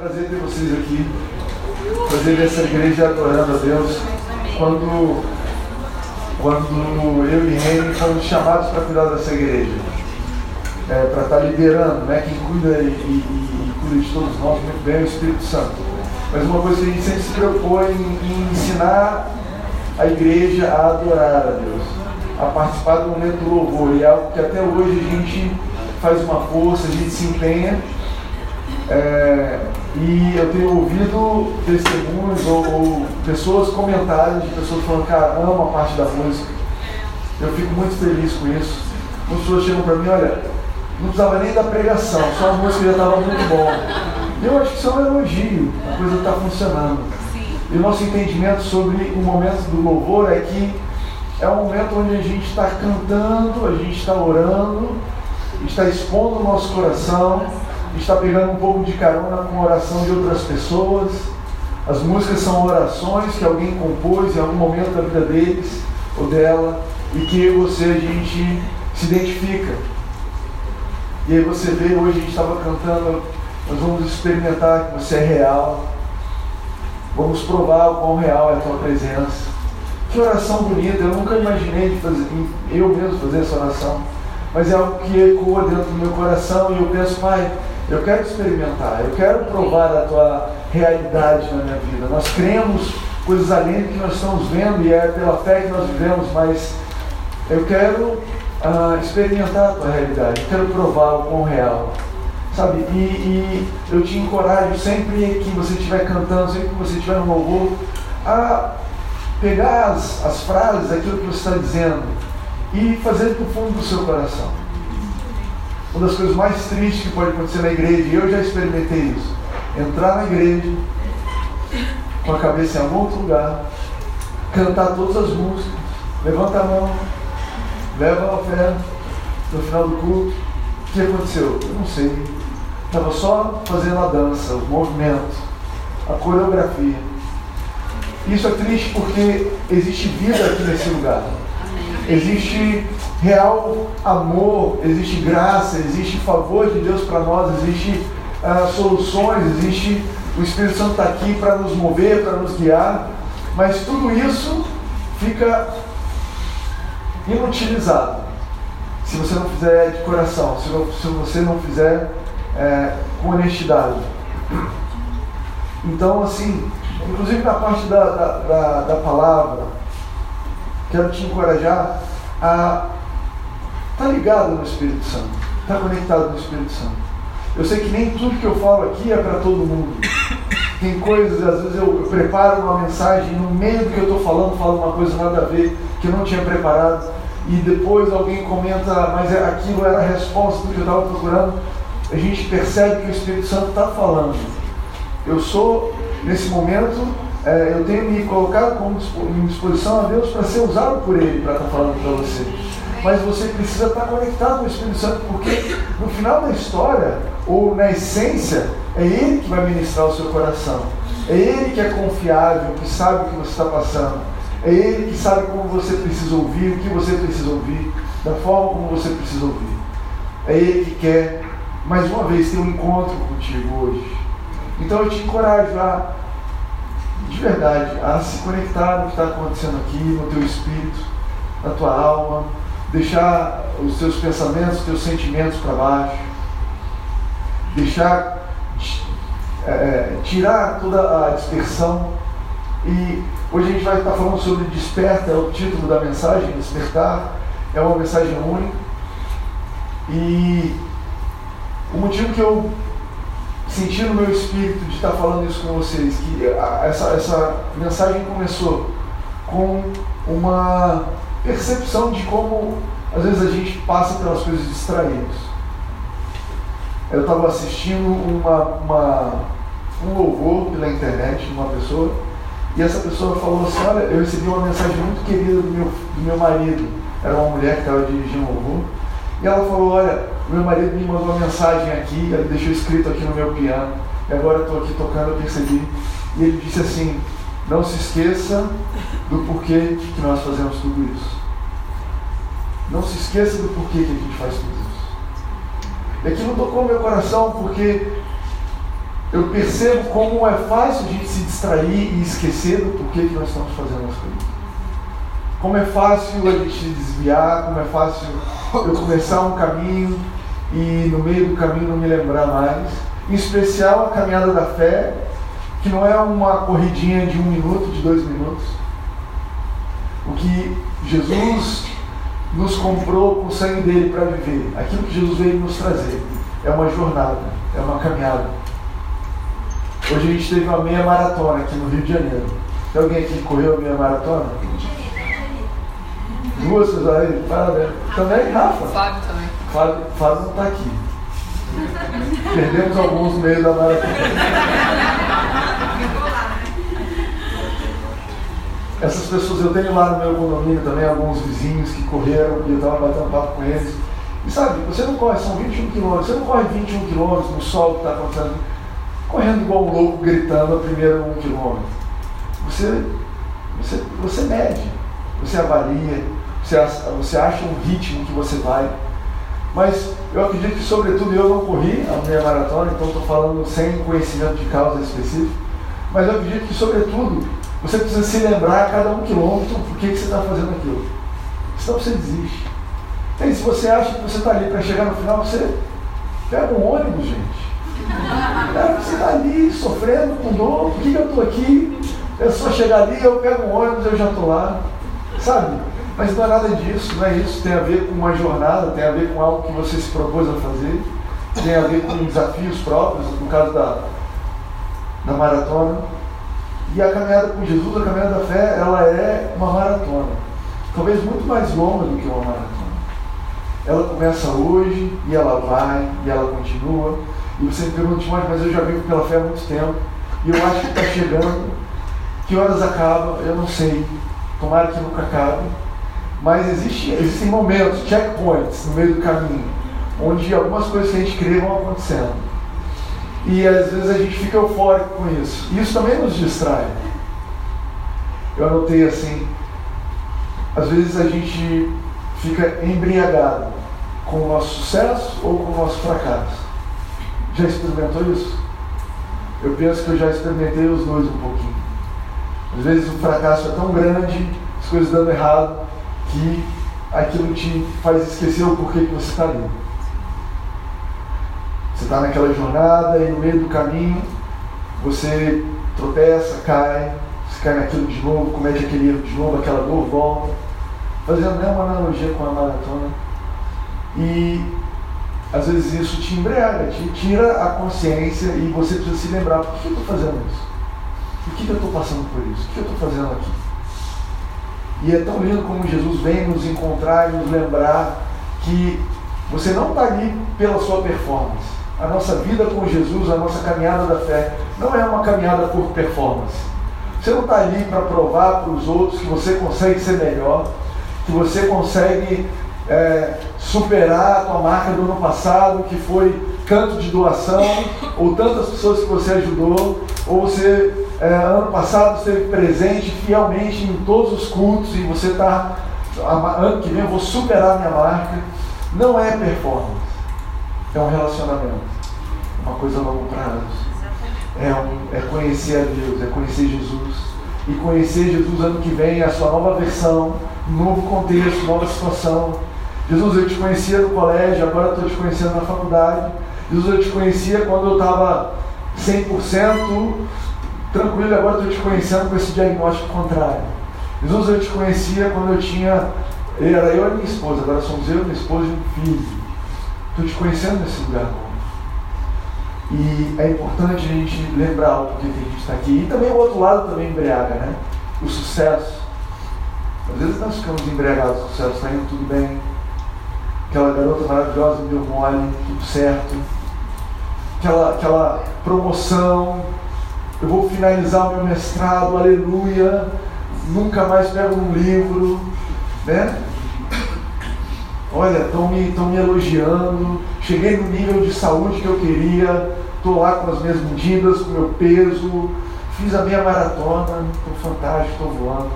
prazer ter vocês aqui, prazer ver essa igreja adorando a Deus. Quando, quando eu e Reni fomos chamados para cuidar dessa igreja, é, para estar liderando, né? quem cuida e, e, e, cuida de todos nós muito bem é o Espírito Santo. Mas uma coisa que a gente sempre se preocupou em, em ensinar a igreja a adorar a Deus, a participar do momento do louvor, e é algo que até hoje a gente faz uma força, a gente se empenha. É, e eu tenho ouvido testemunhos ou, ou, pessoas, comentários de pessoas falando, cara, amo a parte da música. Eu fico muito feliz com isso. As pessoas chegam para mim, olha, não precisava nem da pregação, só a música já estava muito bom. Eu acho que isso é um elogio, a coisa está funcionando. E o nosso entendimento sobre o momento do louvor é que é um momento onde a gente está cantando, a gente está orando, está expondo o nosso coração, está pegando um pouco de carona com oração de outras pessoas. As músicas são orações que alguém compôs em algum momento da vida deles ou dela e que você a gente se identifica. E aí você vê, hoje a gente estava cantando, nós vamos experimentar que você é real. Vamos provar o quão real é a tua presença. Que oração bonita, eu nunca imaginei de fazer, eu mesmo fazer essa oração mas é algo que ecoa dentro do meu coração e eu penso, Pai, eu quero experimentar, eu quero provar a tua realidade na minha vida. Nós cremos coisas além do que nós estamos vendo e é pela fé que nós vivemos, mas eu quero uh, experimentar a tua realidade, eu quero provar o quão real. Sabe? E, e, eu te encorajo sempre que você estiver cantando, sempre que você estiver no louvor, a pegar as, as frases, aquilo que você está dizendo, e fazer do fundo do seu coração. Uma das coisas mais tristes que pode acontecer na igreja, e eu já experimentei isso, entrar na igreja com a cabeça em algum outro lugar, cantar todas as músicas, levanta a mão, leva a oferta, no final do culto, o que aconteceu? Eu não sei. Estava só fazendo a dança, o movimento, a coreografia. Isso é triste porque existe vida aqui nesse lugar existe real amor, existe graça, existe favor de Deus para nós, existe uh, soluções, existe o Espírito Santo está aqui para nos mover, para nos guiar, mas tudo isso fica inutilizado se você não fizer de coração, se, se você não fizer é, com honestidade. Então, assim, inclusive na parte da, da, da, da palavra, quero te encorajar a estar tá ligado no Espírito Santo, estar tá conectado no Espírito Santo. Eu sei que nem tudo que eu falo aqui é para todo mundo. Tem coisas, às vezes eu, eu preparo uma mensagem, no meio do que eu estou falando, falo uma coisa nada a ver, que eu não tinha preparado, e depois alguém comenta, mas é, aquilo era a resposta do que eu estava procurando. A gente percebe que o Espírito Santo está falando. Eu sou, nesse momento, é, eu tenho me colocado como em disposição a Deus para ser usado por Ele para estar falando para você. Mas você precisa estar conectado com o Espírito Santo, porque no final da história, ou na essência, é Ele que vai ministrar o seu coração. É Ele que é confiável, que sabe o que você está passando. É Ele que sabe como você precisa ouvir, o que você precisa ouvir, da forma como você precisa ouvir. É Ele que quer, mais uma vez, ter um encontro contigo hoje. Então eu te encorajo a de verdade, a se conectar no que está acontecendo aqui, no teu espírito, na tua alma, deixar os teus pensamentos, os teus sentimentos para baixo, deixar é, é, tirar toda a dispersão. E hoje a gente vai estar falando sobre desperta, é o título da mensagem, despertar, é uma mensagem única. E o motivo que eu senti no meu espírito de estar falando isso com vocês, que essa, essa mensagem começou com uma percepção de como às vezes a gente passa pelas coisas distraídos. Eu estava assistindo uma, uma, um louvor pela internet de uma pessoa e essa pessoa falou assim, olha, eu recebi uma mensagem muito querida do meu, do meu marido, era uma mulher que estava dirigindo um louvor, e ela falou, olha, meu marido me mandou uma mensagem aqui, ele deixou escrito aqui no meu piano, e agora eu estou aqui tocando, eu percebi. E ele disse assim: não se esqueça do porquê que nós fazemos tudo isso. Não se esqueça do porquê que a gente faz tudo isso. E aquilo tocou meu coração porque eu percebo como é fácil a gente se distrair e esquecer do porquê que nós estamos fazendo as coisas. Como é fácil a gente desviar, como é fácil eu começar um caminho e no meio do caminho não me lembrar mais. Em especial a caminhada da fé, que não é uma corridinha de um minuto, de dois minutos. O que Jesus nos comprou com o sangue dele para viver, aquilo que Jesus veio nos trazer, é uma jornada, é uma caminhada. Hoje a gente teve uma meia maratona aqui no Rio de Janeiro. Tem alguém aqui que correu a meia maratona? Duas aí, parabéns. Também, Rafa? Fábio também. Fábio, Fábio não está aqui. Perdemos alguns no meio da maratona. Essas pessoas, eu tenho lá no meu condomínio também alguns vizinhos que correram e eu estava batendo papo com eles. E sabe, você não corre, são 21 quilômetros, você não corre 21 quilômetros no sol que está acontecendo, correndo igual um louco, gritando a primeiro um quilômetro. Você, você, você mede, você avalia, você, você acha um ritmo que você vai. Mas eu acredito que, sobretudo, eu não corri a meia maratona, então estou falando sem conhecimento de causa específica. Mas eu acredito que, sobretudo, você precisa se lembrar a cada um quilômetro por que, que você está fazendo aquilo. Senão você desiste. E se você acha que você está ali para chegar no final, você pega um ônibus, gente. É, você está ali sofrendo com dor, por que, que eu estou aqui? É só chegar ali, eu pego um ônibus, eu já estou lá. Sabe? Mas não é nada disso, não é isso. Tem a ver com uma jornada, tem a ver com algo que você se propôs a fazer, tem a ver com desafios próprios, no caso da, da maratona. E a caminhada com Jesus, a caminhada da fé, ela é uma maratona. Talvez muito mais longa do que uma maratona. Ela começa hoje e ela vai e ela continua. E você me pergunta, mas eu já vivo pela fé há muito tempo. E eu acho que está chegando. Que horas acaba? Eu não sei. Tomara que nunca acabe. Mas existe, existem momentos, checkpoints no meio do caminho, onde algumas coisas que a gente crê vão acontecendo. E às vezes a gente fica eufórico com isso. E isso também nos distrai. Eu anotei assim, às vezes a gente fica embriagado com o nosso sucesso ou com o nosso fracasso. Já experimentou isso? Eu penso que eu já experimentei os dois um pouquinho. Às vezes o fracasso é tão grande, as coisas dando errado, que aquilo te faz esquecer o porquê que você está ali. Você está naquela jornada e no meio do caminho você tropeça, cai, você cai naquilo de novo, comete aquele erro de novo, aquela dor volta. Fazendo né, uma analogia com a maratona. E às vezes isso te embriaga, te tira a consciência e você precisa se lembrar, por que eu estou fazendo isso? Por que eu estou passando por isso? O que eu estou fazendo aqui? E é tão lindo como Jesus vem nos encontrar e nos lembrar que você não está ali pela sua performance. A nossa vida com Jesus, a nossa caminhada da fé, não é uma caminhada por performance. Você não está ali para provar para os outros que você consegue ser melhor, que você consegue é, superar a tua marca do ano passado, que foi tanto de doação, ou tantas pessoas que você ajudou, ou você é, ano passado esteve presente fielmente em todos os cultos e você está, ano que vem eu vou superar minha marca. Não é performance, é um relacionamento, uma coisa a longo prazo. É, um, é conhecer a Deus, é conhecer Jesus. E conhecer Jesus ano que vem, a sua nova versão, novo contexto, nova situação. Jesus, eu te conhecia no colégio, agora estou te conhecendo na faculdade. Jesus, eu te conhecia quando eu estava 100% tranquilo, agora estou te conhecendo com esse diagnóstico contrário. Jesus, eu te conhecia quando eu tinha, era eu e minha esposa, agora somos eu, minha esposa e um filho. Estou te conhecendo nesse lugar novo. E é importante a gente lembrar o porquê que a gente está aqui. E também o outro lado também embriaga, né? O sucesso. Às vezes nós ficamos embriagados o sucesso, está indo tudo bem. Aquela garota maravilhosa deu mole, tudo certo. Aquela, aquela promoção, eu vou finalizar o meu mestrado, aleluia, nunca mais pego um livro, né? Olha, estão me, me elogiando, cheguei no nível de saúde que eu queria, estou lá com as minhas medidas, com o meu peso, fiz a minha maratona, estou fantástico, estou voando.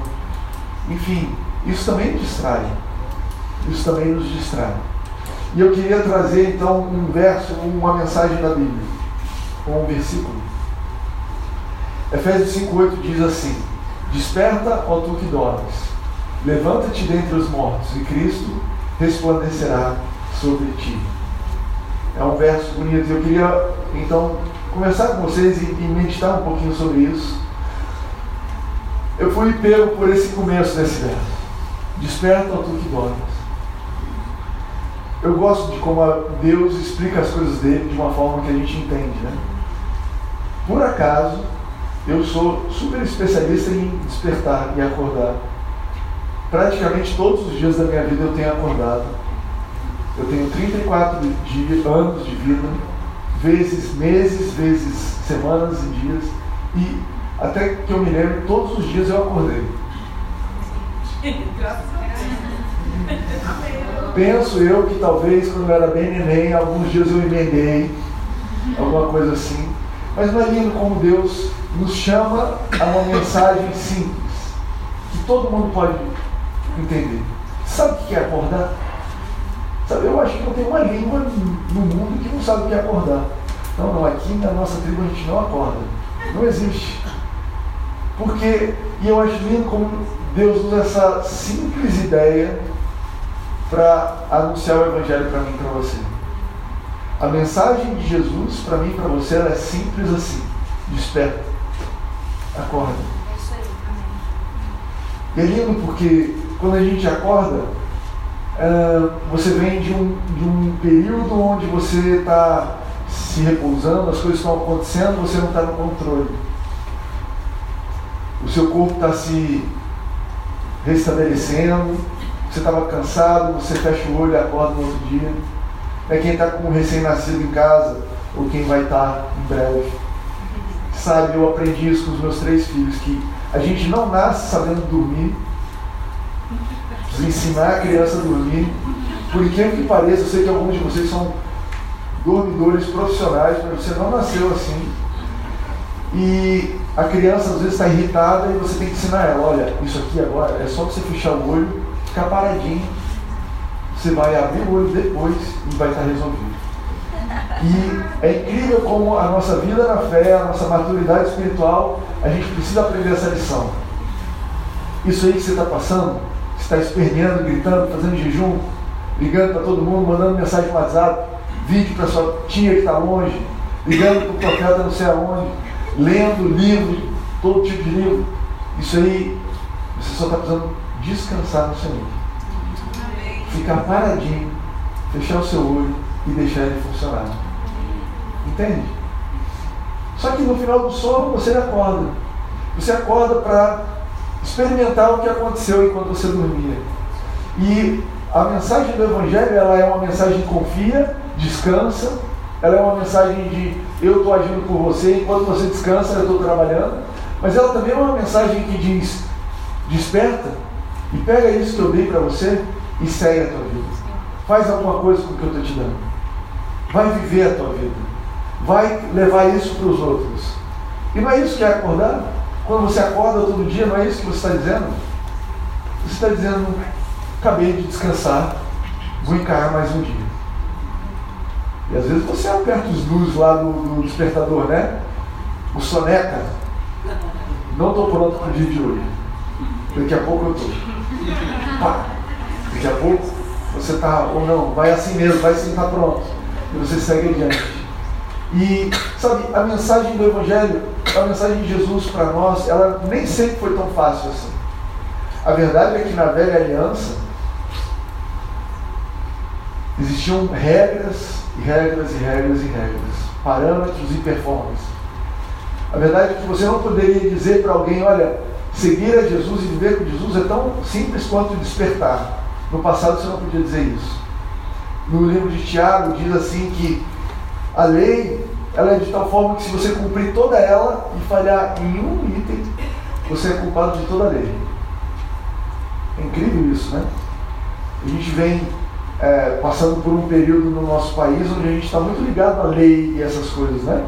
Enfim, isso também distrai. Isso também nos distrai. E eu queria trazer então um verso, uma mensagem da Bíblia, ou um versículo Efésios 5,8 diz assim: Desperta, ó tu que dormes, levanta-te dentre os mortos, e Cristo resplandecerá sobre ti. É um verso bonito. Eu queria então conversar com vocês e, e meditar um pouquinho sobre isso. Eu fui pego por esse começo desse verso. Desperta, ó tu que dormes. Eu gosto de como Deus explica as coisas dele de uma forma que a gente entende, né? Por acaso, eu sou super especialista em despertar e acordar. Praticamente todos os dias da minha vida eu tenho acordado. Eu tenho 34 dias, anos de vida, vezes meses, vezes semanas e dias. E até que eu me lembro, todos os dias eu acordei. Penso eu que talvez quando eu era bem neném, alguns dias eu emendei, alguma coisa assim. Mas não é lindo como Deus nos chama a uma mensagem simples, que todo mundo pode entender. Sabe o que é acordar? Sabe, eu acho que não tem uma língua no mundo que não sabe o que é acordar. Não, não, aqui na nossa tribo a gente não acorda. Não existe. Porque, e eu acho lindo como Deus usa essa simples ideia para anunciar o Evangelho para mim e para você. A mensagem de Jesus, para mim e para você, é simples assim. Desperta. Acorda. É isso aí. Amém. E é lindo porque quando a gente acorda, é, você vem de um, de um período onde você está se repousando, as coisas estão acontecendo, você não está no controle. O seu corpo está se restabelecendo, você estava cansado, você fecha o olho e acorda no outro dia. É quem está com um recém-nascido em casa, ou quem vai estar tá em breve. Sabe, eu aprendi isso com os meus três filhos, que a gente não nasce sabendo dormir, precisa ensinar a criança a dormir. Por incrível que pareça, eu sei que alguns de vocês são dormidores profissionais, mas você não nasceu assim. E a criança às vezes está irritada e você tem que ensinar ela, olha, isso aqui agora é só você fechar o olho, ficar paradinho. Você vai abrir o olho depois e vai estar resolvido. E é incrível como a nossa vida na fé, a nossa maturidade espiritual, a gente precisa aprender essa lição. Isso aí que você está passando, você está esperneando, gritando, fazendo jejum, ligando para todo mundo, mandando mensagem no WhatsApp, vídeo para sua tia que está longe, ligando para o profeta não sei aonde, lendo livro, todo tipo de livro. Isso aí, você só está precisando descansar no Senhor. Ficar paradinho, fechar o seu olho e deixar ele funcionar. Entende? Só que no final do sono você acorda. Você acorda para experimentar o que aconteceu enquanto você dormia. E a mensagem do Evangelho ela é uma mensagem de confia, descansa, ela é uma mensagem de eu estou agindo por você, enquanto você descansa, eu estou trabalhando, mas ela também é uma mensagem que diz, desperta e pega isso que eu dei para você e segue a tua vida. Faz alguma coisa com o que eu estou te dando. Vai viver a tua vida. Vai levar isso para os outros. E não é isso que é acordar? Quando você acorda todo dia, não é isso que você está dizendo? Você está dizendo, acabei de descansar, vou encarar mais um dia. E às vezes você aperta os luzes lá no, no despertador, né? O soneca. Não estou pronto para o dia de hoje. Daqui a pouco eu estou. Daqui a pouco você está, ou não, vai assim mesmo, vai sim estar tá pronto. E você segue adiante. E, sabe, a mensagem do Evangelho, a mensagem de Jesus para nós, ela nem sempre foi tão fácil assim. A verdade é que na velha aliança existiam regras e regras e regras e regras, parâmetros e performance. A verdade é que você não poderia dizer para alguém, olha, seguir a Jesus e viver com Jesus é tão simples quanto despertar. No passado você não podia dizer isso. No livro de Tiago diz assim que a lei ela é de tal forma que se você cumprir toda ela e falhar em um item, você é culpado de toda a lei. É incrível isso, né? A gente vem é, passando por um período no nosso país onde a gente está muito ligado à lei e essas coisas, né?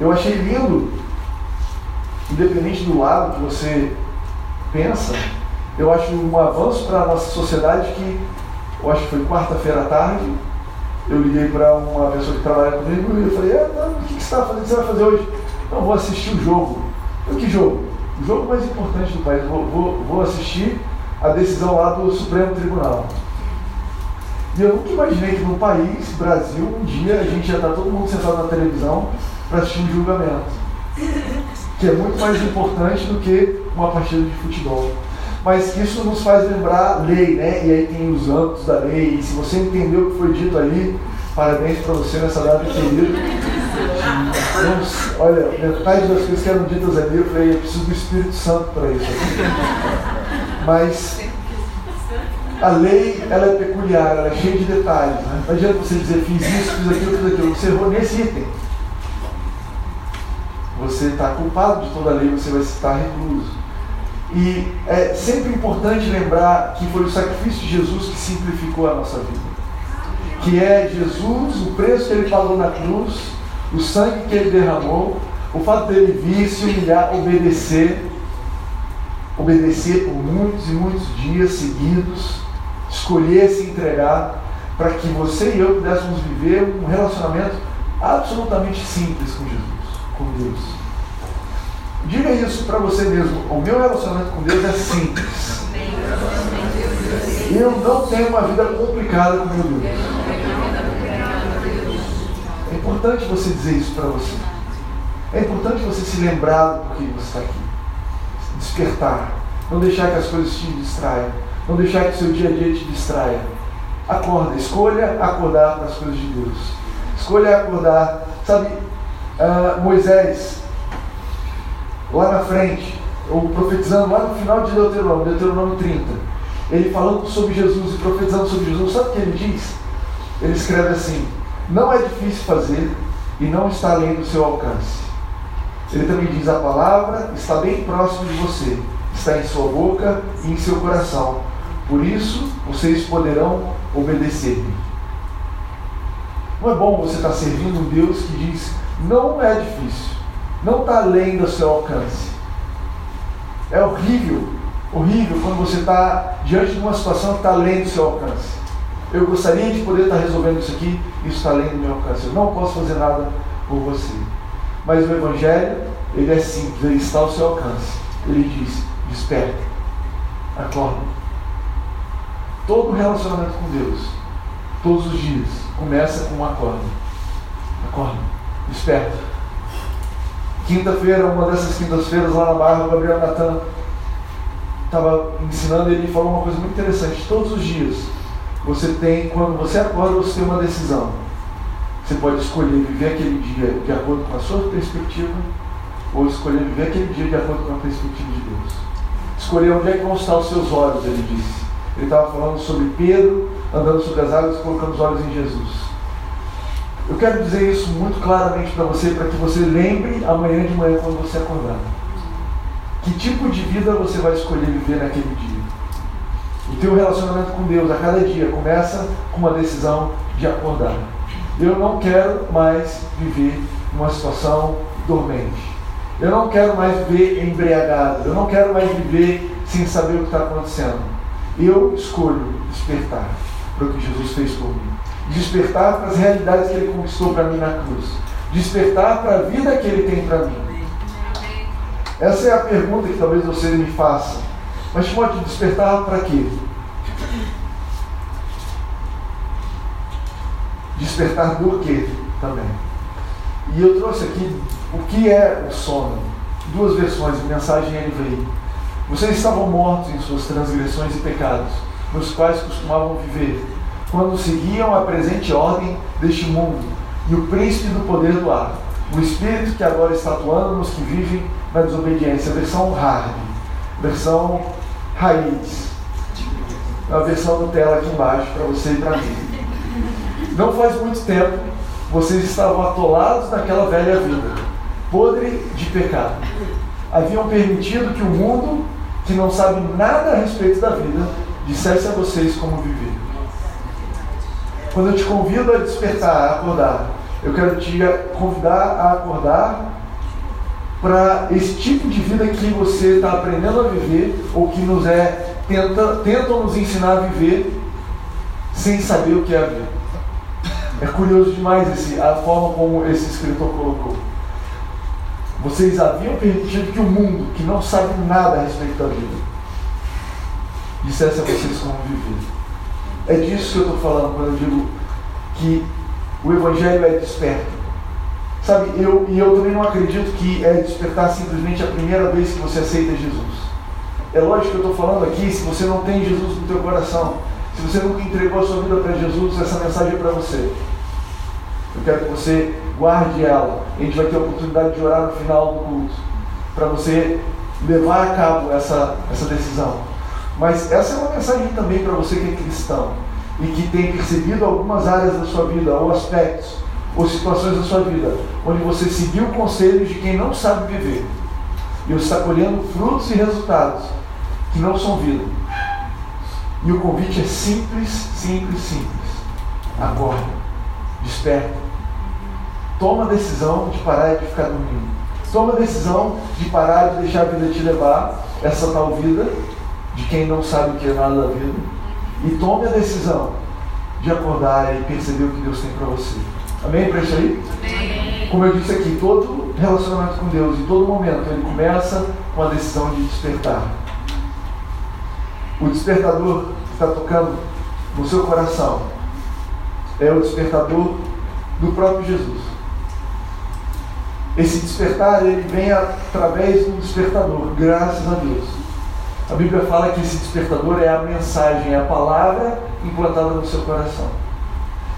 Eu achei lindo, independente do lado que você pensa, eu acho um avanço para a nossa sociedade que, eu acho que foi quarta-feira à tarde, eu liguei para uma pessoa que trabalha comigo e eu falei, ah, não, o que, você está fazendo? O que você vai fazer hoje? Não, vou assistir o jogo. O que jogo? O jogo mais importante do país. Vou, vou, vou assistir a decisão lá do Supremo Tribunal. E eu nunca imaginei que no país, Brasil, um dia a gente ia estar todo mundo sentado na televisão para assistir um julgamento. Que é muito mais importante do que uma partida de futebol. Mas isso nos faz lembrar lei, né? E aí tem os âmbitos da lei. E se você entendeu o que foi dito ali, parabéns para você nessa data querida. olha, metade das coisas que eram ditas ali, eu falei, eu preciso do Espírito Santo para isso. Mas a lei ela é peculiar, ela é cheia de detalhes. Né? Não adianta você dizer fiz isso, fiz aquilo, fiz aquilo. Você errou nesse item. Você está culpado de toda a lei, você vai estar recluso. E é sempre importante lembrar que foi o sacrifício de Jesus que simplificou a nossa vida. Que é Jesus, o preço que ele pagou na cruz, o sangue que ele derramou, o fato dele vir, se humilhar, obedecer, obedecer por muitos e muitos dias seguidos, escolher se entregar, para que você e eu pudéssemos viver um relacionamento absolutamente simples com Jesus, com Deus. Diga isso para você mesmo. O meu relacionamento com Deus é simples. Eu não tenho uma vida complicada com meu Deus. É importante você dizer isso para você. É importante você se lembrar do que você está aqui. Despertar. Não deixar que as coisas te distraiam. Não deixar que o seu dia a dia te distraia. Acorda, escolha acordar para as coisas de Deus. Escolha acordar. Sabe, uh, Moisés, lá na frente, ou profetizando lá no final de Deuteronômio, Deuteronômio 30, ele falando sobre Jesus e profetizando sobre Jesus, sabe o que ele diz? Ele escreve assim: Não é difícil fazer e não está além do seu alcance. Ele também diz: A palavra está bem próximo de você, está em sua boca e em seu coração por isso, vocês poderão obedecer-me. Não é bom você estar servindo um Deus que diz: não é difícil, não está além do seu alcance. É horrível, horrível quando você está diante de uma situação que está além do seu alcance. Eu gostaria de poder estar resolvendo isso aqui, isso está além do meu alcance. Eu não posso fazer nada por você. Mas o Evangelho, ele é simples, ele está ao seu alcance. Ele diz: desperta, acorda. Todo relacionamento com Deus, todos os dias, começa com um acorda. Acorda, desperta. Quinta-feira, uma dessas quintas-feiras lá na barra, o Gabriel Natan estava ensinando e ele falou uma coisa muito interessante. Todos os dias, você tem, quando você acorda, você tem uma decisão. Você pode escolher viver aquele dia de acordo com a sua perspectiva, ou escolher viver aquele dia de acordo com a perspectiva de Deus. Escolher onde é que vão estar os seus olhos, ele disse. Ele estava falando sobre Pedro andando sobre as águas e colocando os olhos em Jesus. Eu quero dizer isso muito claramente para você, para que você lembre amanhã de manhã quando você acordar. Que tipo de vida você vai escolher viver naquele dia? O teu relacionamento com Deus a cada dia começa com uma decisão de acordar. Eu não quero mais viver numa situação dormente. Eu não quero mais viver embriagado. Eu não quero mais viver sem saber o que está acontecendo. Eu escolho despertar para o que Jesus fez por mim. Despertar para as realidades que Ele conquistou para mim na cruz. Despertar para a vida que Ele tem para mim. Essa é a pergunta que talvez você me faça. Mas, Timóteo, despertar para quê? Despertar do quê também? E eu trouxe aqui o que é o sono. Duas versões, mensagem NVI. Vocês estavam mortos em suas transgressões e pecados, nos quais costumavam viver, quando seguiam a presente ordem deste mundo e o príncipe do poder do ar, o espírito que agora está atuando nos que vivem na desobediência. Versão hard, versão raiz. A versão do tela aqui embaixo para você e para mim. Não faz muito tempo vocês estavam atolados naquela velha vida, podre de pecado. Haviam permitido que o mundo que não sabe nada a respeito da vida, dissesse a vocês como viver. Quando eu te convido a despertar, a acordar, eu quero te convidar a acordar para esse tipo de vida que você está aprendendo a viver ou que nos é tenta, tentam nos ensinar a viver sem saber o que é a vida. É curioso demais esse, a forma como esse escritor colocou. Vocês haviam permitido que o mundo, que não sabe nada a respeito da vida, dissesse a vocês como viver. É disso que eu estou falando quando eu digo que o Evangelho é desperto. Sabe, eu, e eu também não acredito que é despertar simplesmente a primeira vez que você aceita Jesus. É lógico que eu estou falando aqui, se você não tem Jesus no teu coração, se você nunca entregou a sua vida para Jesus, essa mensagem é para você. Eu quero que você guarde ela. A gente vai ter a oportunidade de orar no final do culto, para você levar a cabo essa, essa decisão. Mas essa é uma mensagem também para você que é cristão e que tem percebido algumas áreas da sua vida, ou aspectos, ou situações da sua vida, onde você seguiu conselhos de quem não sabe viver. E você está colhendo frutos e resultados que não são vida. E o convite é simples, simples, simples. Acorda, desperta. Toma a decisão de parar de ficar dormindo. Toma a decisão de parar de deixar a vida te levar, essa tal vida, de quem não sabe o que é nada da vida. E tome a decisão de acordar e perceber o que Deus tem para você. Amém para isso aí? Amém. Como eu disse aqui, todo relacionamento com Deus, em todo momento, ele começa com a decisão de despertar. O despertador que está tocando no seu coração é o despertador do próprio Jesus. Esse despertar ele vem através do despertador, graças a Deus. A Bíblia fala que esse despertador é a mensagem, é a palavra implantada no seu coração.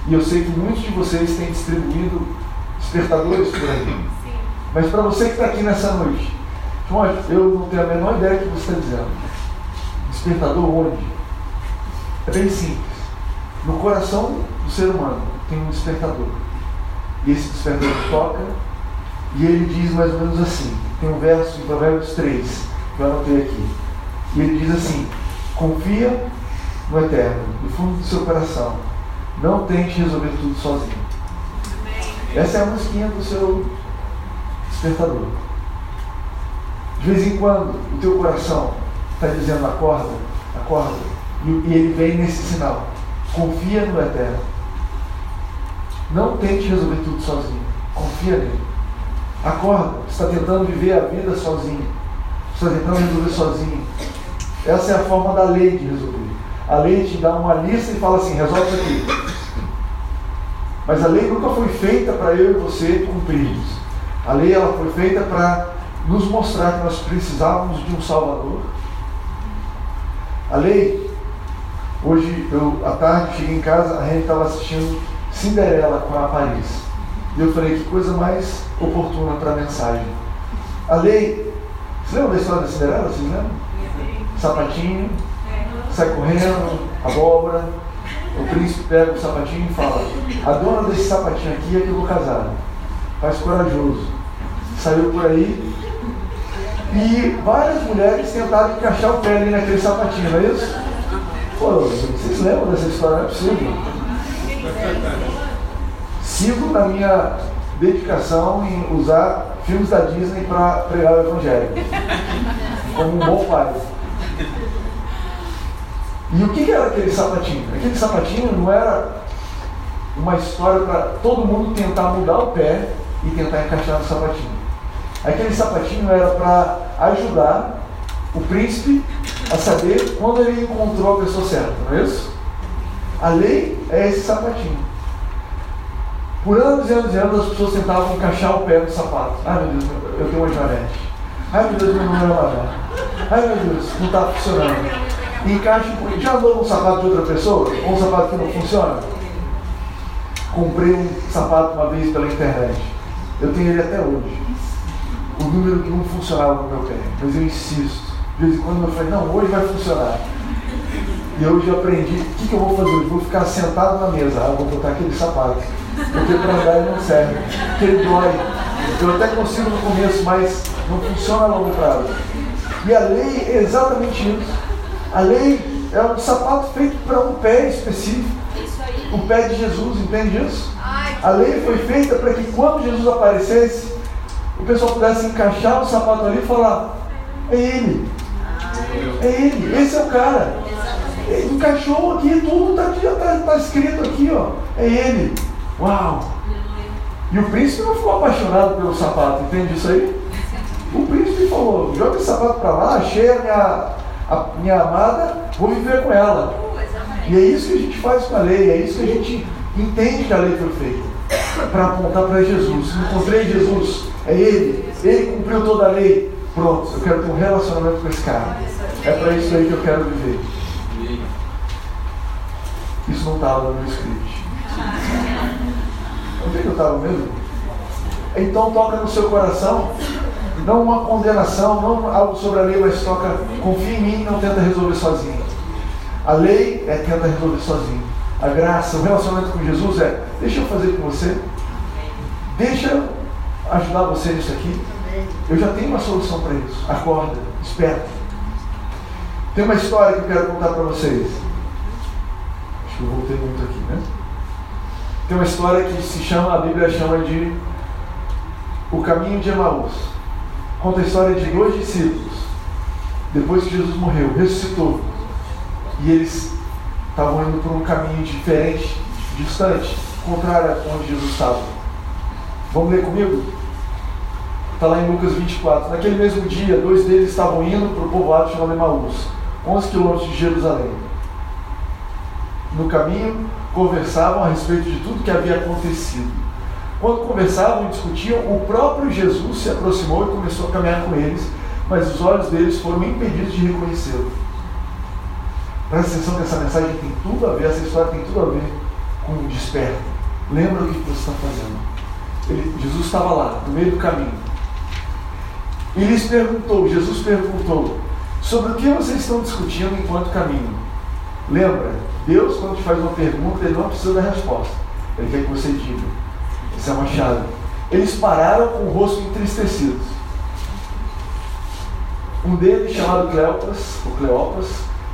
E eu sei que muitos de vocês têm distribuído despertadores por aí. Mas para você que está aqui nessa noite, eu não tenho a menor ideia do que você está dizendo. Despertador onde? É bem simples. No coração do ser humano tem um despertador. E esse despertador toca e ele diz mais ou menos assim. Tem um verso em Provérbios 3 que eu anotei aqui. E ele diz assim: Confia no Eterno, no fundo do seu coração. Não tente resolver tudo sozinho. Essa é a musiquinha do seu despertador. De vez em quando, o teu coração está dizendo acorda, acorda. E, e ele vem nesse sinal. Confia no Eterno. Não tente resolver tudo sozinho. Confia nele. Acorda. Você está tentando viver a vida sozinho. Você está tentando resolver sozinho. Essa é a forma da lei de resolver. A lei te dá uma lista e fala assim, resolve isso aqui. Mas a lei nunca foi feita para eu e você cumprirmos. A lei ela foi feita para nos mostrar que nós precisávamos de um Salvador a lei, hoje eu à tarde cheguei em casa, a gente estava assistindo Cinderela com a Paris. E eu falei, que coisa mais oportuna para a mensagem. A lei, você lembra da história da Cinderela? Vocês lembram? Sapatinho, sai correndo, abóbora, o príncipe pega o sapatinho e fala, a dona desse sapatinho aqui é que eu vou casar. Faz corajoso. Saiu por aí, e várias mulheres tentaram encaixar o pé ali naquele sapatinho, não é isso? Pô, vocês lembram dessa história? Não é possível. Sigo na minha dedicação em usar filmes da Disney para pregar o Evangelho. Como um bom pai. E o que era aquele sapatinho? Aquele sapatinho não era uma história para todo mundo tentar mudar o pé e tentar encaixar no sapatinho. Aquele sapatinho era para ajudar o príncipe a saber quando ele encontrou a pessoa certa, não é isso? A lei é esse sapatinho. Por anos e anos e anos as pessoas tentavam encaixar o pé no sapato. Ai meu Deus, eu tenho uma joanete. Ai meu Deus, meu nome é lavar. Ai meu Deus, não está funcionando. Encaixe um Já andou num sapato de outra pessoa? Ou um sapato que não funciona? Comprei um sapato uma vez pela internet. Eu tenho ele até hoje o número que não funcionava no meu pé, mas eu insisto. De vez em quando eu falei, não, hoje vai funcionar. E hoje eu aprendi, o que, que eu vou fazer? Eu vou ficar sentado na mesa, ah, vou botar aquele sapato. Porque para andar ele não serve, porque ele dói. Eu até consigo no começo, mas não funciona a longo prazo. E a lei é exatamente isso. A lei é um sapato feito para um pé específico. O pé de Jesus, entende isso? A lei foi feita para que quando Jesus aparecesse, o pessoal pudesse encaixar o sapato ali e falar: é ele, é ele, esse é o cara. Ele encaixou aqui, tudo está tá, tá escrito aqui, ó. É ele. Uau! E o príncipe não ficou apaixonado pelo sapato, entende isso aí? O príncipe falou, joga esse sapato para lá, achei a minha, a minha amada, vou viver com ela. E é isso que a gente faz com a lei, é isso que a gente entende que a lei foi feita. Para apontar para Jesus. Encontrei Jesus, é Ele, Ele cumpriu toda a lei. Pronto, eu quero ter um relacionamento com esse cara. É para isso aí que eu quero viver. Isso não estava no meu script. Onde é que eu estava mesmo? Então toca no seu coração, não uma condenação, não algo sobre a lei, mas toca, confia em mim não tenta resolver sozinho. A lei é tenta resolver sozinho. A graça, o relacionamento com Jesus é, deixa eu fazer com você, deixa eu ajudar você nisso aqui. Eu já tenho uma solução para isso. Acorda, esperta. Tem uma história que eu quero contar para vocês. Acho que eu voltei muito aqui, né? Tem uma história que se chama, a Bíblia chama de O Caminho de Emaús. Conta a história de dois discípulos. Depois que Jesus morreu, ressuscitou. E eles estavam indo por um caminho diferente, distante, contrário a onde Jesus estava. Vamos ler comigo? Está lá em Lucas 24. Naquele mesmo dia, dois deles estavam indo para o povoado chamado Emaús, 11 quilômetros de Jerusalém. No caminho, conversavam a respeito de tudo que havia acontecido. Quando conversavam e discutiam, o próprio Jesus se aproximou e começou a caminhar com eles, mas os olhos deles foram impedidos de reconhecê-lo. Presta atenção que essa mensagem tem tudo a ver, essa história tem tudo a ver com o desperto. Lembra o que você está fazendo. Ele, Jesus estava lá, no meio do caminho. E lhes perguntou, Jesus perguntou, sobre o que vocês estão discutindo enquanto caminham? Lembra, Deus, quando te faz uma pergunta, ele não precisa da resposta. Ele quer que você diga. É uma chave. Eles pararam com o rosto entristecidos. Um deles, chamado Cleopas, ou Cleopas,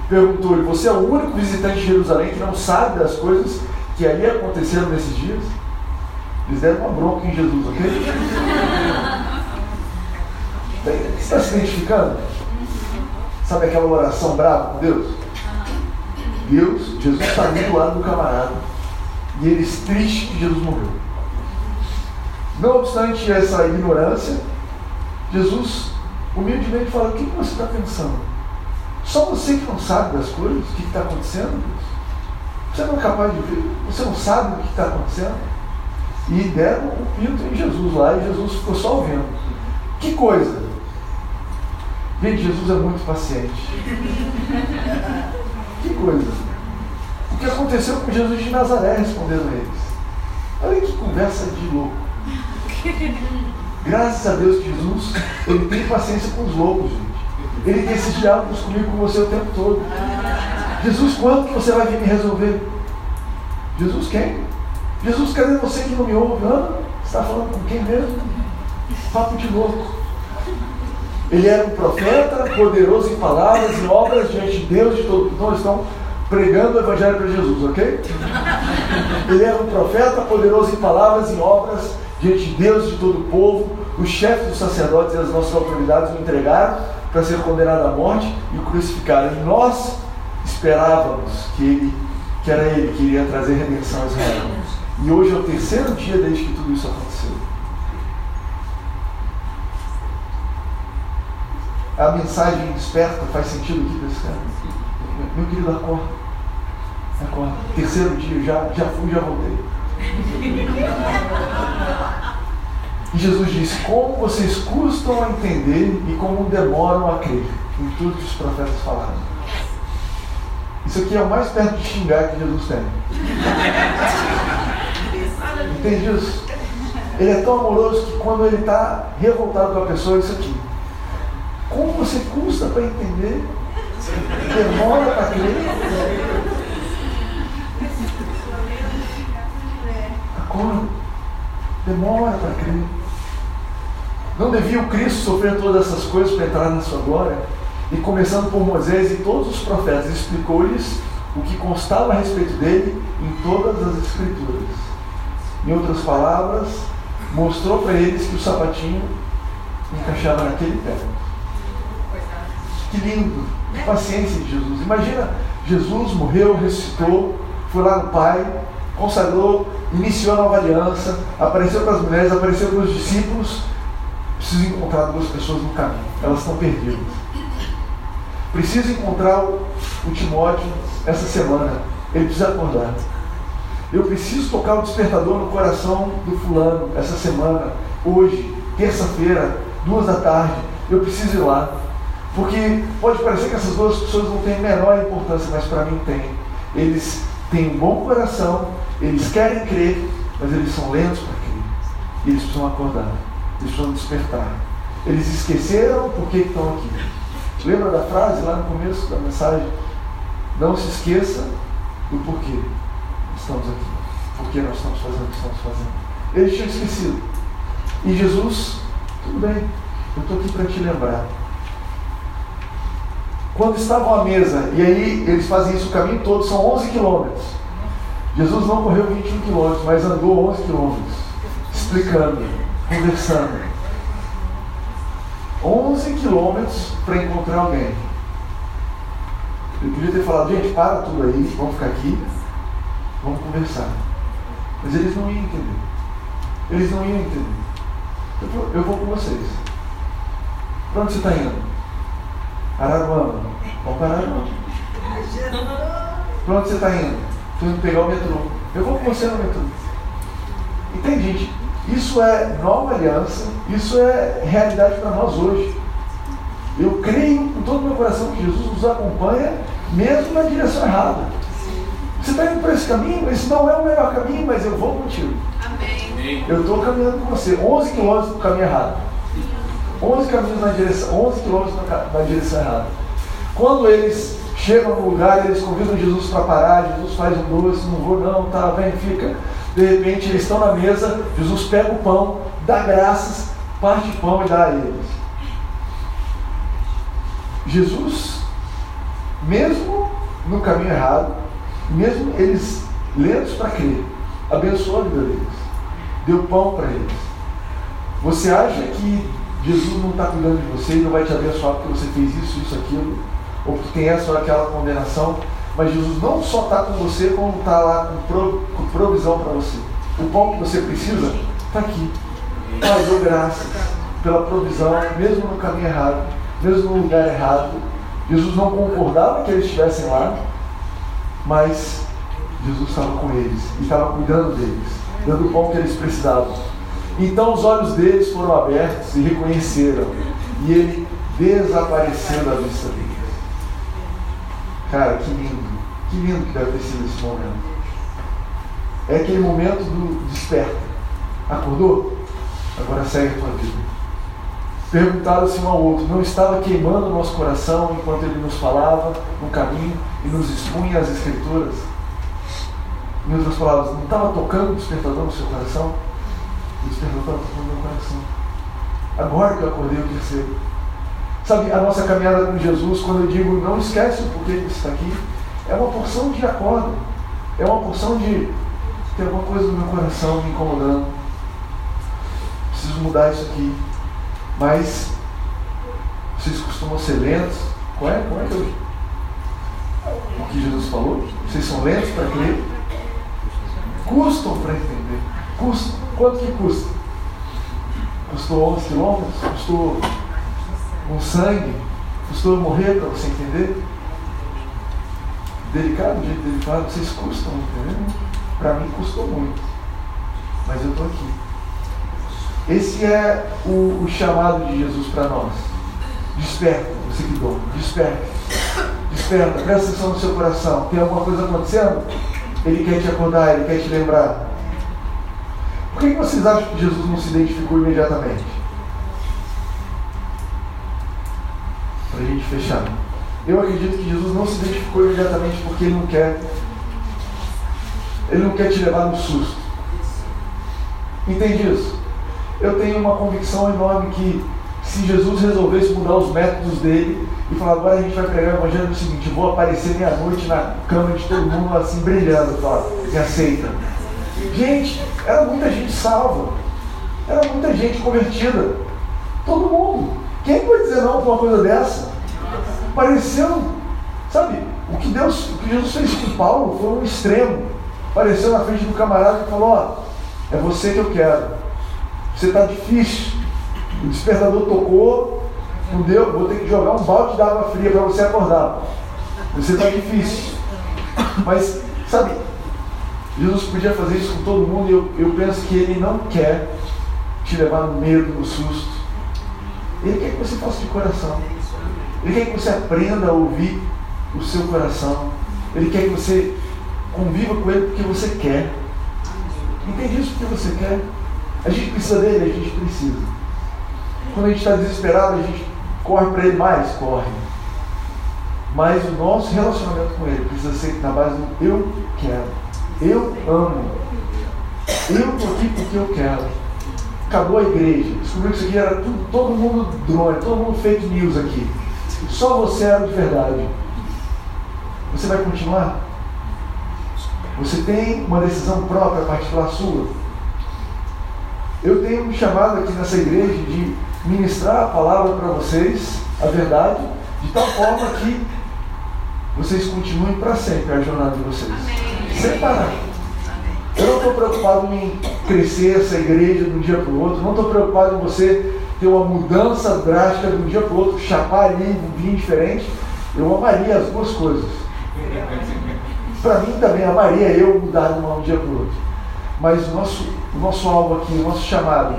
perguntou-lhe: Você é o único visitante de Jerusalém que não sabe das coisas que ali aconteceram nesses dias? Eles deram uma bronca em Jesus, ok? Você está se identificando? Sabe aquela oração brava com Deus? Deus, Jesus está ali do lado do camarada. E eles tristes que Jesus morreu. Não obstante essa ignorância, Jesus humildemente fala: O que você está pensando? Só você que não sabe das coisas, o que está acontecendo? Você não é capaz de ver? Você não sabe o que está acontecendo? E deram o pinto em Jesus lá e Jesus ficou só ouvindo. Que coisa! Gente, Jesus é muito paciente. Que coisa. O que aconteceu com Jesus de Nazaré, responderam eles. Olha que conversa de louco. Graças a Deus Jesus, ele tem paciência com os loucos, gente. Ele tem esses diálogos comigo com você o tempo todo. Jesus, quando que você vai vir me resolver? Jesus quem? Jesus, cadê você que não me ouve? Ana? Você está falando com quem mesmo? Papo de louco. Ele era um profeta, poderoso em palavras e obras diante de Deus de todo. Então estão pregando o Evangelho para Jesus, ok? Ele era um profeta, poderoso em palavras e obras diante de Deus de todo o povo. Os chefes dos sacerdotes e as nossas autoridades o entregaram para ser condenado à morte e o crucificaram. E nós esperávamos que ele, que era ele que iria trazer redenção a Israel. E hoje é o terceiro dia desde que tudo isso aconteceu. A mensagem desperta faz sentido aqui para esse cara. Meu querido, acorda. Acorda. Terceiro dia, já, já fui, já voltei. E Jesus disse: Como vocês custam a entender e como demoram a crer em tudo que os profetas falaram. Isso aqui é o mais perto de xingar que Jesus tem. Entende isso? Ele é tão amoroso que quando ele está revoltado com a pessoa, é isso aqui. Como você custa para entender? Demora para crer? Demora para crer. Não devia o Cristo sofrer todas essas coisas para entrar na sua glória? E começando por Moisés e todos os profetas, explicou-lhes o que constava a respeito dele em todas as escrituras. Em outras palavras, mostrou para eles que o sapatinho encaixava naquele pé. Que lindo, que paciência de Jesus. Imagina, Jesus morreu, ressuscitou, foi lá no Pai, consagrou, iniciou a nova aliança, apareceu para as mulheres, apareceu para os discípulos, Preciso encontrar duas pessoas no caminho. Elas estão perdidas. Preciso encontrar o, o Timóteo essa semana. Ele precisa acordar. Eu preciso tocar o despertador no coração do fulano essa semana, hoje, terça-feira, duas da tarde. Eu preciso ir lá. Porque pode parecer que essas duas pessoas não têm a menor importância, mas para mim tem. Eles têm um bom coração, eles querem crer, mas eles são lentos para crer. E eles precisam acordar, eles precisam despertar. Eles esqueceram por que estão aqui. Lembra da frase lá no começo da mensagem? Não se esqueça do porquê estamos aqui. Por que nós estamos fazendo o que estamos fazendo. Eles tinham esquecido. E Jesus, tudo bem, eu estou aqui para te lembrar. Quando estavam à mesa, e aí eles fazem isso o caminho todo, são 11 quilômetros. Jesus não correu 21 quilômetros, mas andou 11 quilômetros, explicando, conversando. 11 quilômetros para encontrar alguém. Ele podia ter falado, gente, para tudo aí, vamos ficar aqui, vamos conversar. Mas eles não iam entender. Eles não iam entender. Eu vou, eu vou com vocês. Para onde você está indo? Araruama. Vamos para Araruama. Para onde você está indo? Indo pegar o metrô. Eu vou com você no metrô. Entende, gente? Isso é nova aliança, isso é realidade para nós hoje. Eu creio com todo o meu coração que Jesus nos acompanha, mesmo na direção errada. Você está indo por esse caminho? Esse não é o melhor caminho, mas eu vou contigo. Amém. Eu estou caminhando com você. 11 quilômetros no caminho errado. 11 caminhos na direção, 11 quilômetros na, na direção errada. Quando eles chegam no lugar, eles convidam Jesus para parar, Jesus faz um doce, não vou não, tá, vem, fica. De repente eles estão na mesa, Jesus pega o pão, dá graças, parte o pão e dá a eles. Jesus, mesmo no caminho errado, mesmo eles lentos para crer, abençoou a vida deles, deu pão para eles. Você acha que Jesus não está cuidando de você e não vai te abençoar porque você fez isso, isso, aquilo, ou porque tem essa ou aquela condenação, mas Jesus não só está com você, como está lá com, pro, com provisão para você. O pão que você precisa está aqui. Pai, dou graças pela provisão, mesmo no caminho errado, mesmo no lugar errado. Jesus não concordava que eles estivessem lá, mas Jesus estava com eles e estava cuidando deles, dando o pão que eles precisavam. Então os olhos deles foram abertos e reconheceram, e ele desapareceu da vista deles. Cara, que lindo, que lindo que deve ter sido esse momento. É aquele momento do desperta. Acordou? Agora segue a tua vida. Perguntaram-se um ao outro, não estava queimando o nosso coração enquanto ele nos falava no caminho e nos expunha as escrituras? Em outras palavras, não estava tocando o despertador no seu coração? O despertador estava tocando no meu coração. Agora que eu acordei, eu percebo. Sabe, a nossa caminhada com Jesus, quando eu digo não esquece o porquê que está aqui, é uma porção de acordo. É uma porção de ter alguma coisa no meu coração me incomodando. Preciso mudar isso aqui. Mas vocês costumam ser lentos. Qual é? Qual é que eu... O que Jesus falou? Vocês são lentos para crer? Custam para entender. Custam. Quanto que custa? Custou 11 quilômetros? Custou um sangue? Custou morrer para você entender? Delicado, de jeito delicado, vocês custam, entendeu? Para mim custou muito. Mas eu estou aqui. Esse é o, o chamado de Jesus para nós. Desperta, você que dorme. Desperta. Desperta. Presta atenção no seu coração. Tem alguma coisa acontecendo? Ele quer te acordar, ele quer te lembrar. Por que vocês acham que Jesus não se identificou imediatamente? Para a gente fechar. Eu acredito que Jesus não se identificou imediatamente porque ele não quer. Ele não quer te levar no susto. Entende isso? Eu tenho uma convicção enorme que se Jesus resolvesse mudar os métodos dele e falar, agora a gente vai pregar o evangelho no seguinte, vou aparecer meia-noite na cama de todo mundo assim brilhando, fala, aceita. Gente, era muita gente salva. Era muita gente convertida. Todo mundo. Quem pode dizer não para uma coisa dessa? Pareceu, sabe, o que Deus, o que Jesus fez com Paulo foi um extremo. Apareceu na frente do camarada e falou, ó, é você que eu quero. Você está difícil. O despertador tocou, não deu, vou ter que jogar um balde de água fria para você acordar. Você está difícil. Mas, sabe, Jesus podia fazer isso com todo mundo e eu, eu penso que Ele não quer te levar no medo, no susto. Ele quer que você faça de coração. Ele quer que você aprenda a ouvir o seu coração. Ele quer que você conviva com Ele porque você quer. Entende isso porque você quer? A gente precisa dele, a gente precisa. Quando a gente está desesperado, a gente corre para ele mais, corre. Mas o nosso relacionamento com ele precisa ser na base do eu quero. Eu amo. Eu estou aqui porque eu quero. Acabou a igreja. Descobriu que isso aqui era tudo, todo mundo drone, todo mundo fake news aqui. Só você era de verdade. Você vai continuar? Você tem uma decisão própria, particular sua. Eu tenho me chamado aqui nessa igreja de ministrar a palavra para vocês, a verdade, de tal forma que vocês continuem para sempre a jornada de vocês. Sem parar. Eu não estou preocupado em crescer essa igreja de um dia para o outro, não estou preocupado em você ter uma mudança drástica de um dia para o outro, chapar ali um vinho diferente. Eu amaria as duas coisas. Para mim também amaria eu mudar de um dia para o outro. Mas o nosso, o nosso alvo aqui, o nosso chamado,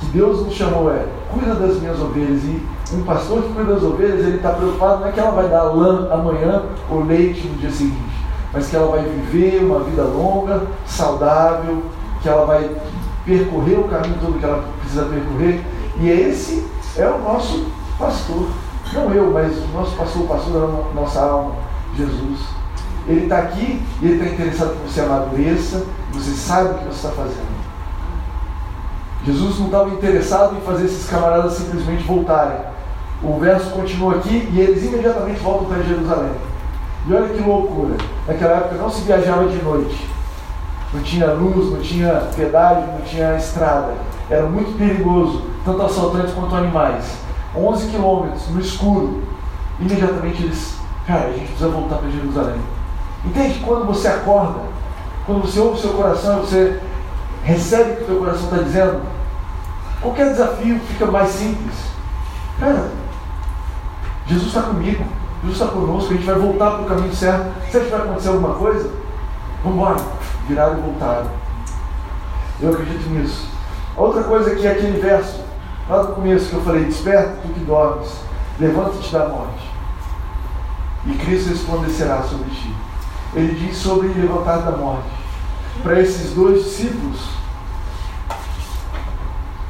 que Deus nos chamou é cuida das minhas ovelhas. E um pastor que cuida das ovelhas, ele está preocupado não é que ela vai dar lã amanhã ou leite no dia seguinte, mas que ela vai viver uma vida longa, saudável, que ela vai percorrer o caminho todo que ela precisa percorrer. E esse é o nosso pastor. Não eu, mas o nosso pastor, o pastor da nossa alma, Jesus. Ele está aqui e ele está interessado que você amadureça, você saiba o que você está fazendo. Jesus não estava interessado em fazer esses camaradas simplesmente voltarem. O verso continua aqui e eles imediatamente voltam para Jerusalém. E olha que loucura. Naquela época não se viajava de noite. Não tinha luz, não tinha pedágio, não tinha estrada. Era muito perigoso, tanto assaltantes quanto animais. 11 quilômetros no escuro. Imediatamente eles, cara, a gente precisa voltar para Jerusalém. Entende? Quando você acorda, quando você ouve o seu coração, você recebe o que o teu coração está dizendo, qualquer desafio fica mais simples. Cara, Jesus está comigo, Jesus está conosco, a gente vai voltar para o caminho certo. Se vai acontecer alguma coisa, vamos embora. Viraram e voltaram. Eu acredito nisso. Outra coisa que é aquele verso, lá no começo que eu falei, desperta tu que dormes, levanta-te da morte, e Cristo resplandecerá sobre ti ele diz sobre levantar da morte. Para esses dois discípulos,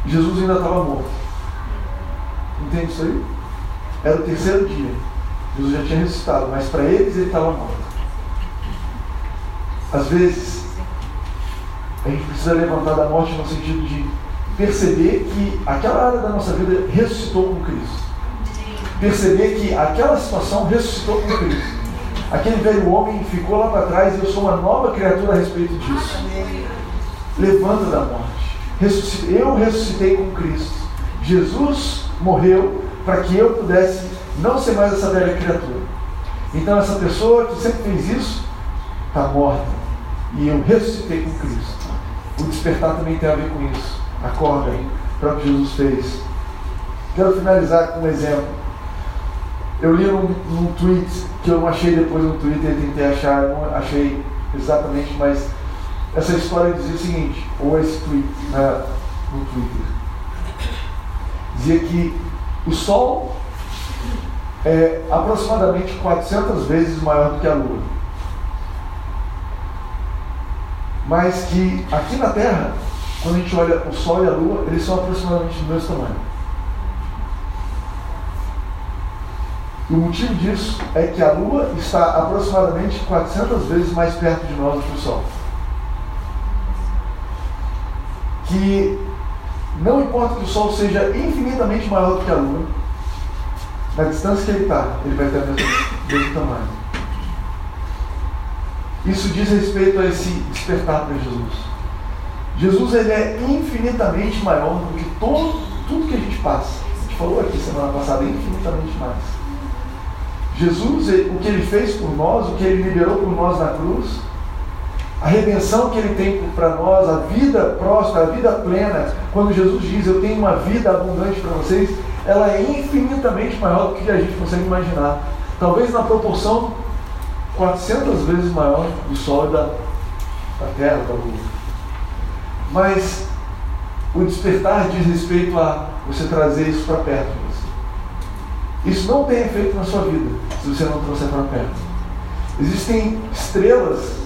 Jesus ainda estava morto. Entende isso aí? Era o terceiro dia. Jesus já tinha ressuscitado, mas para eles ele estava morto. Às vezes, a gente precisa levantar da morte no sentido de perceber que aquela área da nossa vida ressuscitou com Cristo. Perceber que aquela situação ressuscitou com Cristo. Aquele velho homem ficou lá para trás e eu sou uma nova criatura a respeito disso. Levanta da morte. Eu ressuscitei com Cristo. Jesus morreu para que eu pudesse não ser mais essa velha criatura. Então essa pessoa que sempre fez isso está morta. E eu ressuscitei com Cristo. O despertar também tem a ver com isso. Acorda o que Jesus fez. Quero finalizar com um exemplo. Eu li num, num tweet que eu não achei depois no Twitter, tentei achar, não achei exatamente, mas essa história dizia o seguinte, ou esse tweet né, no Twitter, dizia que o Sol é aproximadamente 400 vezes maior do que a Lua. Mas que aqui na Terra, quando a gente olha o Sol e a Lua, eles são aproximadamente do mesmo tamanho. E o motivo disso é que a Lua está aproximadamente 400 vezes mais perto de nós do que o Sol. Que não importa que o Sol seja infinitamente maior do que a Lua, na distância que ele está, ele vai ter o mesmo, mesmo tamanho. Isso diz respeito a esse despertar para Jesus. Jesus ele é infinitamente maior do que todo, tudo que a gente passa. A gente falou aqui semana passada, infinitamente mais. Jesus, o que ele fez por nós, o que ele liberou por nós na cruz, a redenção que Ele tem para nós, a vida próspera, a vida plena, quando Jesus diz eu tenho uma vida abundante para vocês, ela é infinitamente maior do que a gente consegue imaginar. Talvez na proporção 400 vezes maior do Sol e da, da Terra, da Lua. Mas o despertar diz respeito a você trazer isso para perto de você. Isso não tem efeito na sua vida se você não trouxer para perto. Existem estrelas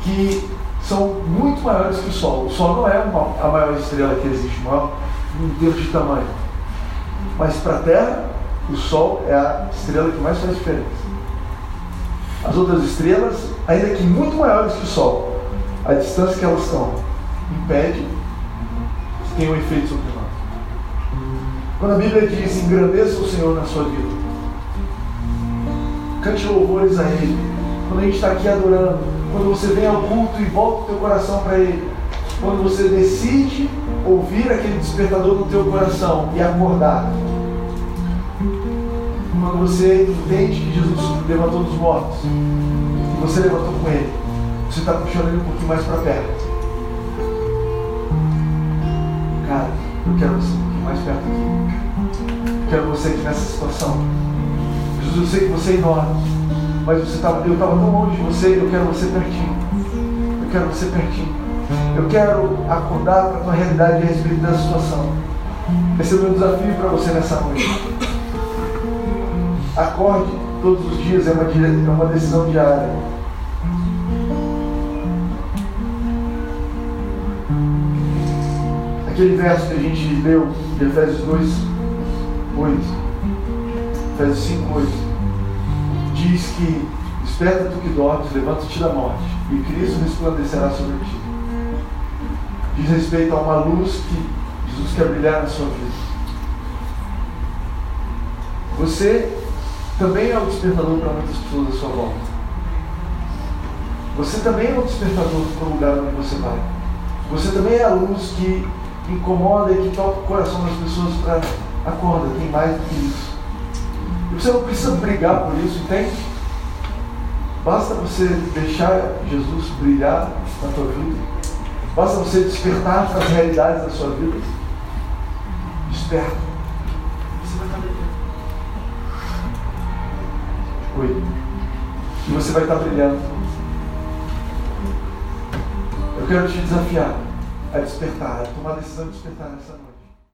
que são muito maiores que o Sol. O Sol não é a maior estrela que existe, maior em termos de tamanho. Mas para a Terra, o Sol é a estrela que mais faz diferença. As outras estrelas, ainda que muito maiores que o Sol, a distância que elas estão impede que tenha um efeito sobre nós. Quando a Bíblia diz engrandeça o Senhor na sua vida, cante louvores a Ele. Quando a gente está aqui adorando, quando você vem ao culto e volta o teu coração para Ele, quando você decide ouvir aquele despertador no teu coração e acordar, quando você entende que Jesus levantou dos mortos e você levantou com Ele, você está puxando Ele um pouquinho mais para perto. Cara, eu quero você um pouquinho mais perto aqui. Eu quero você aqui nessa situação. Jesus, eu sei que você é enorme mas você tava, eu estava tão longe de você, eu quero você pertinho. Eu quero você pertinho. Eu quero acordar para a tua realidade a respeito da situação. Esse é o meu desafio para você nessa noite. Acorde todos os dias, é uma, é uma decisão diária. Aquele verso que a gente leu de Efésios 2, 8. Efésios 5, 8 diz que desperta tu que dormes, levanta-te da morte, e Cristo resplandecerá sobre ti. Diz respeito a uma luz que Jesus quer brilhar na sua vida. Você também é o despertador para muitas pessoas à sua volta. Você também é o despertador para o lugar onde você vai. Você também é a luz que incomoda e que toca o coração das pessoas para acorda, tem mais do que isso. Você não precisa brigar por isso, entende? Basta você deixar Jesus brilhar na tua vida. Basta você despertar para as realidades da sua vida. Desperta. Você vai estar brilhando. Oi. E você vai estar brilhando. Eu quero te desafiar a despertar, a tomar a decisão de despertar nessa noite.